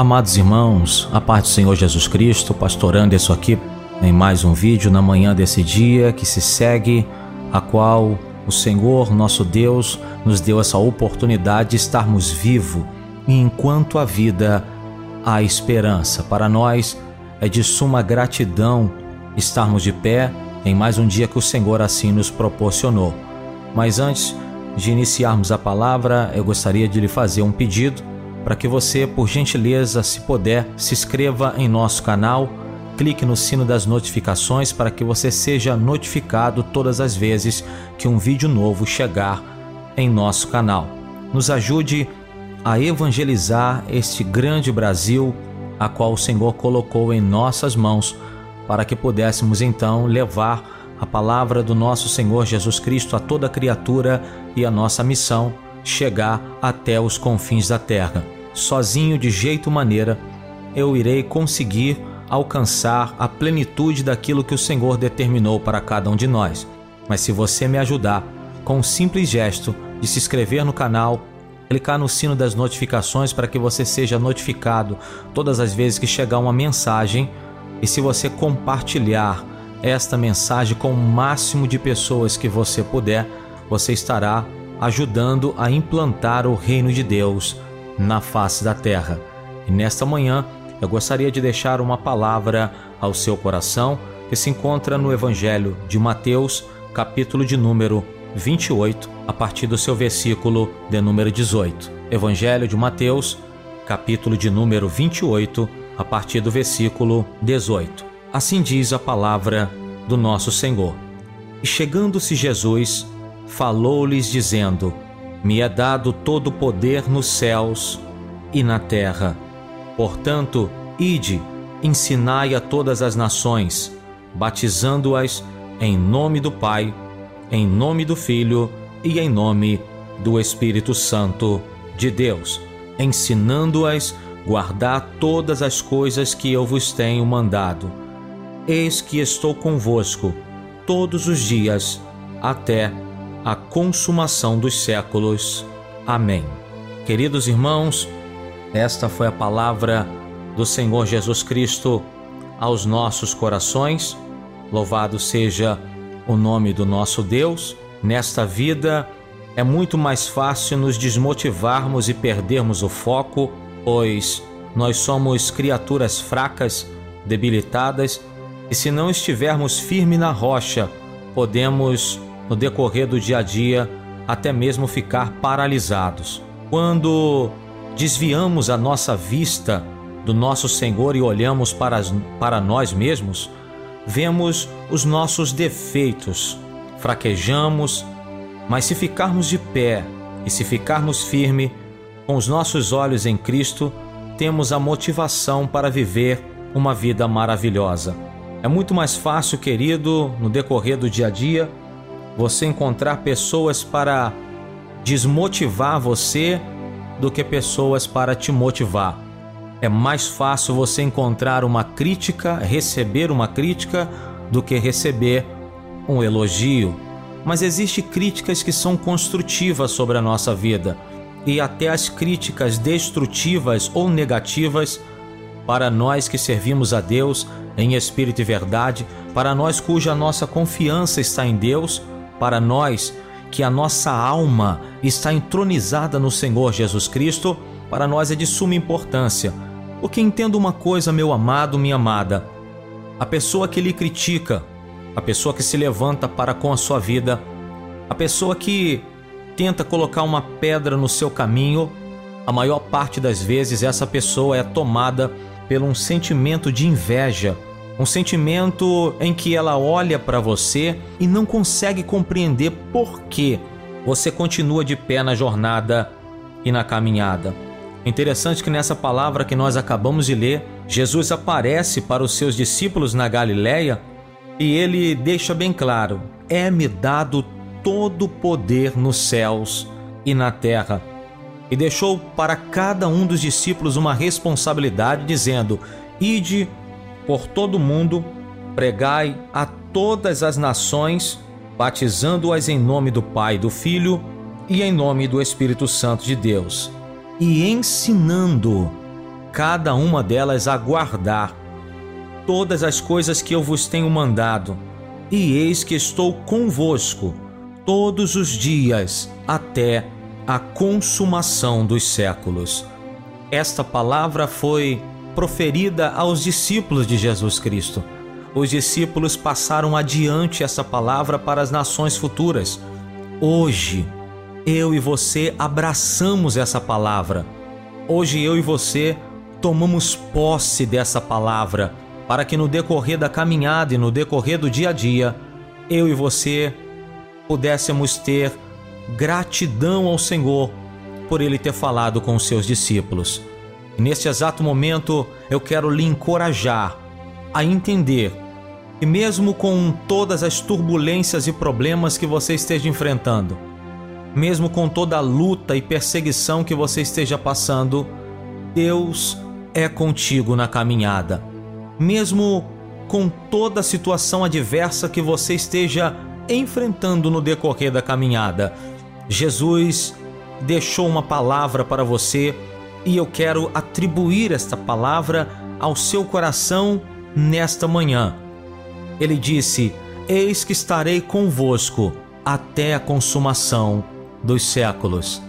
Amados irmãos, a paz do Senhor Jesus Cristo, pastor Anderson aqui em mais um vídeo na manhã desse dia que se segue, a qual o Senhor, nosso Deus, nos deu essa oportunidade de estarmos vivos e enquanto a vida há esperança. Para nós é de suma gratidão estarmos de pé em mais um dia que o Senhor assim nos proporcionou. Mas antes de iniciarmos a palavra, eu gostaria de lhe fazer um pedido para que você, por gentileza, se puder, se inscreva em nosso canal, clique no sino das notificações para que você seja notificado todas as vezes que um vídeo novo chegar em nosso canal. Nos ajude a evangelizar este grande Brasil, a qual o Senhor colocou em nossas mãos, para que pudéssemos então levar a palavra do nosso Senhor Jesus Cristo a toda criatura e a nossa missão chegar até os confins da terra. Sozinho, de jeito maneira, eu irei conseguir alcançar a plenitude daquilo que o Senhor determinou para cada um de nós. Mas se você me ajudar com um simples gesto de se inscrever no canal, clicar no sino das notificações para que você seja notificado todas as vezes que chegar uma mensagem, e se você compartilhar esta mensagem com o máximo de pessoas que você puder, você estará ajudando a implantar o reino de Deus na face da terra. E nesta manhã, eu gostaria de deixar uma palavra ao seu coração que se encontra no Evangelho de Mateus, capítulo de número 28, a partir do seu versículo de número 18. Evangelho de Mateus, capítulo de número 28, a partir do versículo 18. Assim diz a palavra do nosso Senhor. E chegando-se Jesus, falou-lhes dizendo: Me é dado todo o poder nos céus e na terra. Portanto, ide, ensinai a todas as nações, batizando-as em nome do Pai, em nome do Filho e em nome do Espírito Santo de Deus, ensinando-as guardar todas as coisas que eu vos tenho mandado Eis que estou convosco todos os dias até a consumação dos séculos. Amém. Queridos irmãos, esta foi a palavra do Senhor Jesus Cristo aos nossos corações. Louvado seja o nome do nosso Deus. Nesta vida é muito mais fácil nos desmotivarmos e perdermos o foco, pois nós somos criaturas fracas, debilitadas e se não estivermos firme na rocha, podemos, no decorrer do dia a dia, até mesmo ficar paralisados. Quando desviamos a nossa vista do nosso Senhor e olhamos para, as, para nós mesmos, vemos os nossos defeitos, fraquejamos, mas se ficarmos de pé e se ficarmos firme, com os nossos olhos em Cristo, temos a motivação para viver uma vida maravilhosa. É muito mais fácil, querido, no decorrer do dia a dia, você encontrar pessoas para desmotivar você do que pessoas para te motivar. É mais fácil você encontrar uma crítica, receber uma crítica, do que receber um elogio. Mas existem críticas que são construtivas sobre a nossa vida e até as críticas destrutivas ou negativas para nós que servimos a Deus em espírito e verdade, para nós cuja nossa confiança está em Deus, para nós que a nossa alma está entronizada no Senhor Jesus Cristo, para nós é de suma importância. Porque entenda uma coisa, meu amado, minha amada: a pessoa que lhe critica, a pessoa que se levanta para com a sua vida, a pessoa que tenta colocar uma pedra no seu caminho, a maior parte das vezes essa pessoa é tomada pelo um sentimento de inveja, um sentimento em que ela olha para você e não consegue compreender por que você continua de pé na jornada e na caminhada. Interessante que nessa palavra que nós acabamos de ler, Jesus aparece para os seus discípulos na Galileia e ele deixa bem claro: é-me dado todo o poder nos céus e na terra e deixou para cada um dos discípulos uma responsabilidade, dizendo: Ide por todo o mundo, pregai a todas as nações, batizando-as em nome do Pai, do Filho e em nome do Espírito Santo de Deus, e ensinando cada uma delas a guardar todas as coisas que eu vos tenho mandado, e eis que estou convosco todos os dias até a consumação dos séculos. Esta palavra foi proferida aos discípulos de Jesus Cristo. Os discípulos passaram adiante essa palavra para as nações futuras. Hoje, eu e você abraçamos essa palavra. Hoje, eu e você tomamos posse dessa palavra para que no decorrer da caminhada e no decorrer do dia a dia, eu e você pudéssemos ter gratidão ao Senhor por ele ter falado com os seus discípulos. Neste exato momento, eu quero lhe encorajar a entender que, mesmo com todas as turbulências e problemas que você esteja enfrentando, mesmo com toda a luta e perseguição que você esteja passando, Deus é contigo na caminhada. Mesmo com toda a situação adversa que você esteja enfrentando no decorrer da caminhada, Jesus deixou uma palavra para você e eu quero atribuir esta palavra ao seu coração nesta manhã. Ele disse: Eis que estarei convosco até a consumação dos séculos.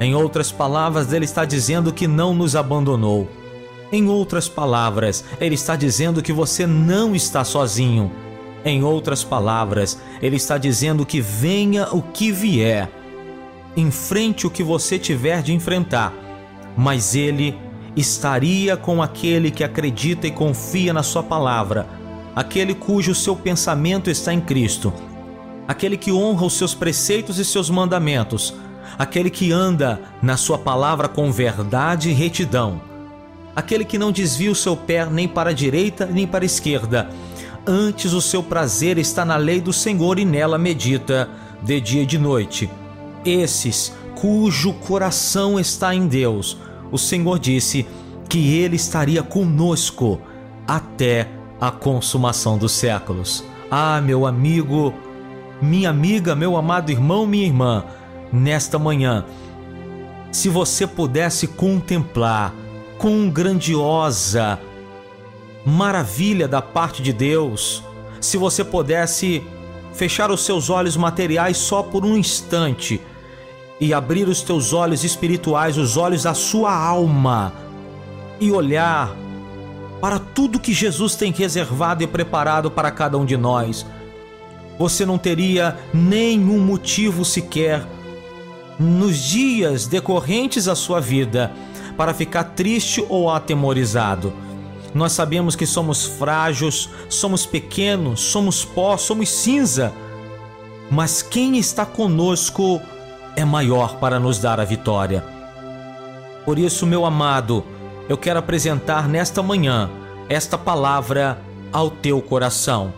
Em outras palavras, ele está dizendo que não nos abandonou. Em outras palavras, ele está dizendo que você não está sozinho. Em outras palavras, ele está dizendo que venha o que vier. Enfrente o que você tiver de enfrentar mas ele estaria com aquele que acredita e confia na Sua palavra, aquele cujo seu pensamento está em Cristo, aquele que honra os seus preceitos e seus mandamentos, aquele que anda na Sua palavra com verdade e retidão, aquele que não desvia o seu pé nem para a direita nem para a esquerda. Antes o seu prazer está na lei do Senhor e nela medita de dia e de noite. Esses cujo coração está em Deus, o Senhor disse que Ele estaria conosco até a consumação dos séculos. Ah, meu amigo, minha amiga, meu amado irmão, minha irmã, nesta manhã, se você pudesse contemplar com grandiosa maravilha da parte de Deus, se você pudesse fechar os seus olhos materiais só por um instante e abrir os teus olhos espirituais, os olhos da sua alma, e olhar para tudo que Jesus tem reservado e preparado para cada um de nós, você não teria nenhum motivo sequer nos dias decorrentes à sua vida para ficar triste ou atemorizado. Nós sabemos que somos frágeis, somos pequenos, somos pó, somos cinza, mas quem está conosco é maior para nos dar a vitória. Por isso, meu amado, eu quero apresentar nesta manhã esta palavra ao teu coração,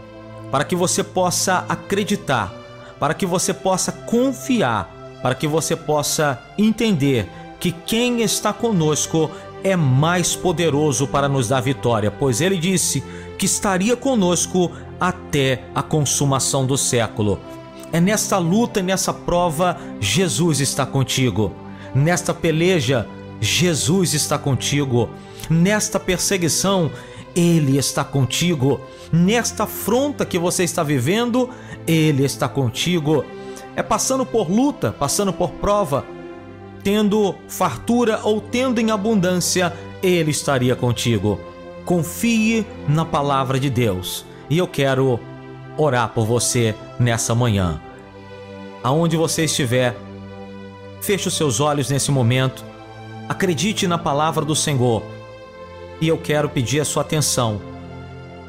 para que você possa acreditar, para que você possa confiar, para que você possa entender que quem está conosco é mais poderoso para nos dar vitória, pois ele disse que estaria conosco até a consumação do século. É nesta luta, nessa prova, Jesus está contigo. Nesta peleja, Jesus está contigo. Nesta perseguição, Ele está contigo. Nesta afronta que você está vivendo, Ele está contigo. É passando por luta, passando por prova, tendo fartura ou tendo em abundância, Ele estaria contigo. Confie na palavra de Deus. E eu quero orar por você nessa manhã. Aonde você estiver, feche os seus olhos nesse momento, acredite na palavra do Senhor e eu quero pedir a sua atenção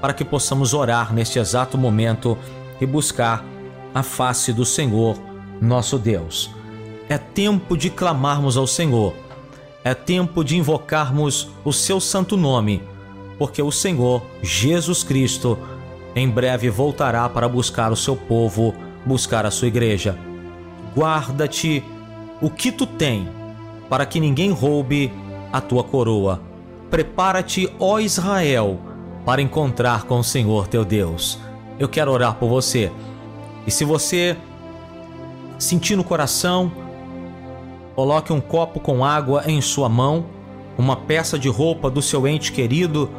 para que possamos orar neste exato momento e buscar a face do Senhor, nosso Deus. É tempo de clamarmos ao Senhor, é tempo de invocarmos o seu santo nome, porque o Senhor, Jesus Cristo, em breve voltará para buscar o seu povo, buscar a sua igreja. Guarda-te o que tu tem, para que ninguém roube a tua coroa. Prepara-te, ó Israel, para encontrar com o Senhor teu Deus. Eu quero orar por você. E se você sentir no coração, coloque um copo com água em sua mão uma peça de roupa do seu ente querido,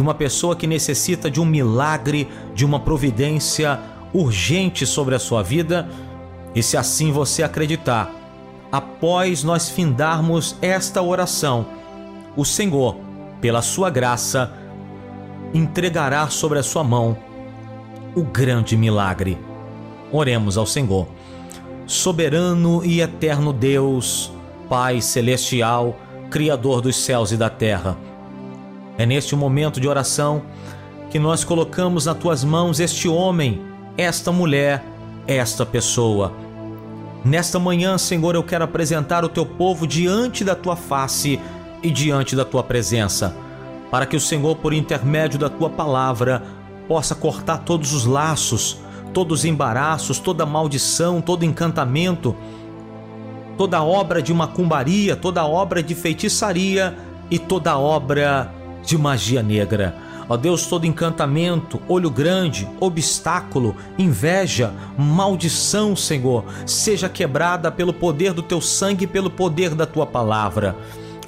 de uma pessoa que necessita de um milagre, de uma providência urgente sobre a sua vida. E se assim você acreditar, após nós findarmos esta oração, o Senhor, pela sua graça, entregará sobre a sua mão o grande milagre. Oremos ao Senhor. Soberano e eterno Deus, Pai celestial, Criador dos céus e da terra. É neste momento de oração que nós colocamos nas tuas mãos este homem, esta mulher, esta pessoa. Nesta manhã, Senhor, eu quero apresentar o teu povo diante da tua face e diante da tua presença, para que o Senhor, por intermédio da tua palavra, possa cortar todos os laços, todos os embaraços, toda maldição, todo encantamento, toda obra de macumbaria, toda obra de feitiçaria e toda obra de magia negra. Ó Deus, todo encantamento, olho grande, obstáculo, inveja, maldição, Senhor, seja quebrada pelo poder do teu sangue e pelo poder da tua palavra.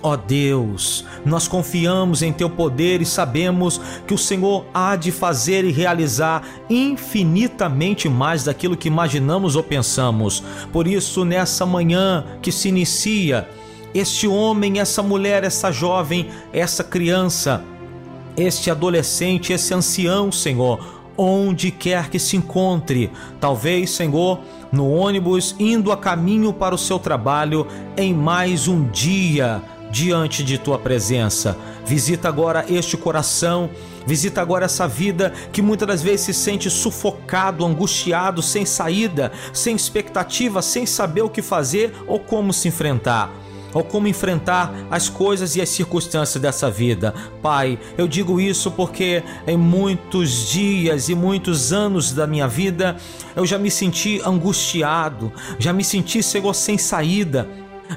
Ó Deus, nós confiamos em Teu poder e sabemos que o Senhor há de fazer e realizar infinitamente mais daquilo que imaginamos ou pensamos. Por isso, nessa manhã que se inicia, este homem, essa mulher, essa jovem, essa criança, este adolescente, esse ancião, Senhor, onde quer que se encontre, talvez, Senhor, no ônibus indo a caminho para o seu trabalho em mais um dia diante de tua presença. Visita agora este coração, visita agora essa vida que muitas das vezes se sente sufocado, angustiado, sem saída, sem expectativa, sem saber o que fazer ou como se enfrentar ou como enfrentar as coisas e as circunstâncias dessa vida. Pai, eu digo isso porque em muitos dias e muitos anos da minha vida eu já me senti angustiado, já me senti, Senhor, sem saída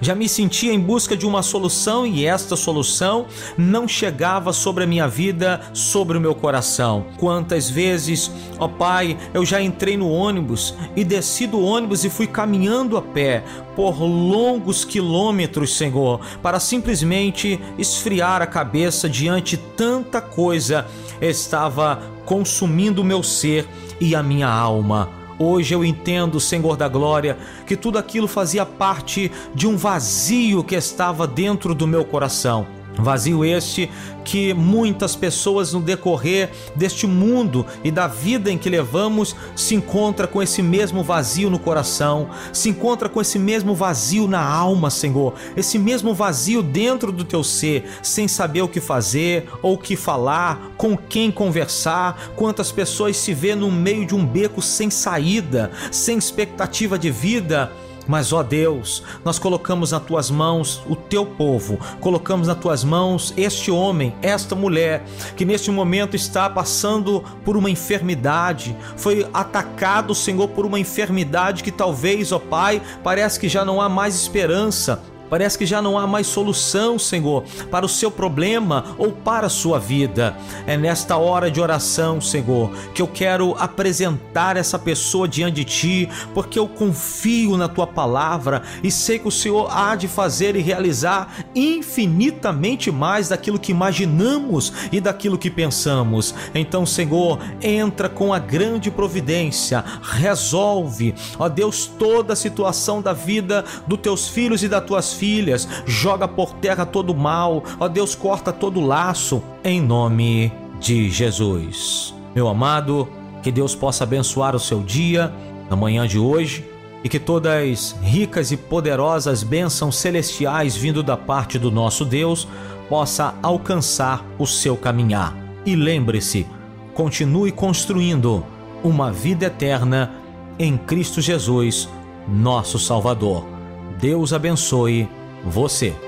já me sentia em busca de uma solução e esta solução não chegava sobre a minha vida, sobre o meu coração. Quantas vezes, ó Pai, eu já entrei no ônibus e desci do ônibus e fui caminhando a pé por longos quilômetros, Senhor, para simplesmente esfriar a cabeça diante tanta coisa estava consumindo o meu ser e a minha alma. Hoje eu entendo, Senhor da Glória, que tudo aquilo fazia parte de um vazio que estava dentro do meu coração. Vazio este que muitas pessoas no decorrer deste mundo e da vida em que levamos se encontra com esse mesmo vazio no coração, se encontra com esse mesmo vazio na alma, Senhor, esse mesmo vazio dentro do teu ser, sem saber o que fazer ou o que falar, com quem conversar, quantas pessoas se vê no meio de um beco sem saída, sem expectativa de vida mas, ó Deus, nós colocamos nas tuas mãos o teu povo, colocamos nas tuas mãos este homem, esta mulher, que neste momento está passando por uma enfermidade, foi atacado, Senhor, por uma enfermidade que talvez, ó Pai, parece que já não há mais esperança, Parece que já não há mais solução, Senhor, para o seu problema ou para a sua vida. É nesta hora de oração, Senhor, que eu quero apresentar essa pessoa diante de ti, porque eu confio na tua palavra e sei que o Senhor há de fazer e realizar infinitamente mais daquilo que imaginamos e daquilo que pensamos. Então, Senhor, entra com a grande providência, resolve, ó Deus, toda a situação da vida dos teus filhos e das tuas filhas, joga por terra todo mal, ó Deus, corta todo laço, em nome de Jesus. Meu amado, que Deus possa abençoar o seu dia, na manhã de hoje, e que todas ricas e poderosas bênçãos celestiais vindo da parte do nosso Deus possa alcançar o seu caminhar. E lembre-se, continue construindo uma vida eterna em Cristo Jesus, nosso Salvador. Deus abençoe você.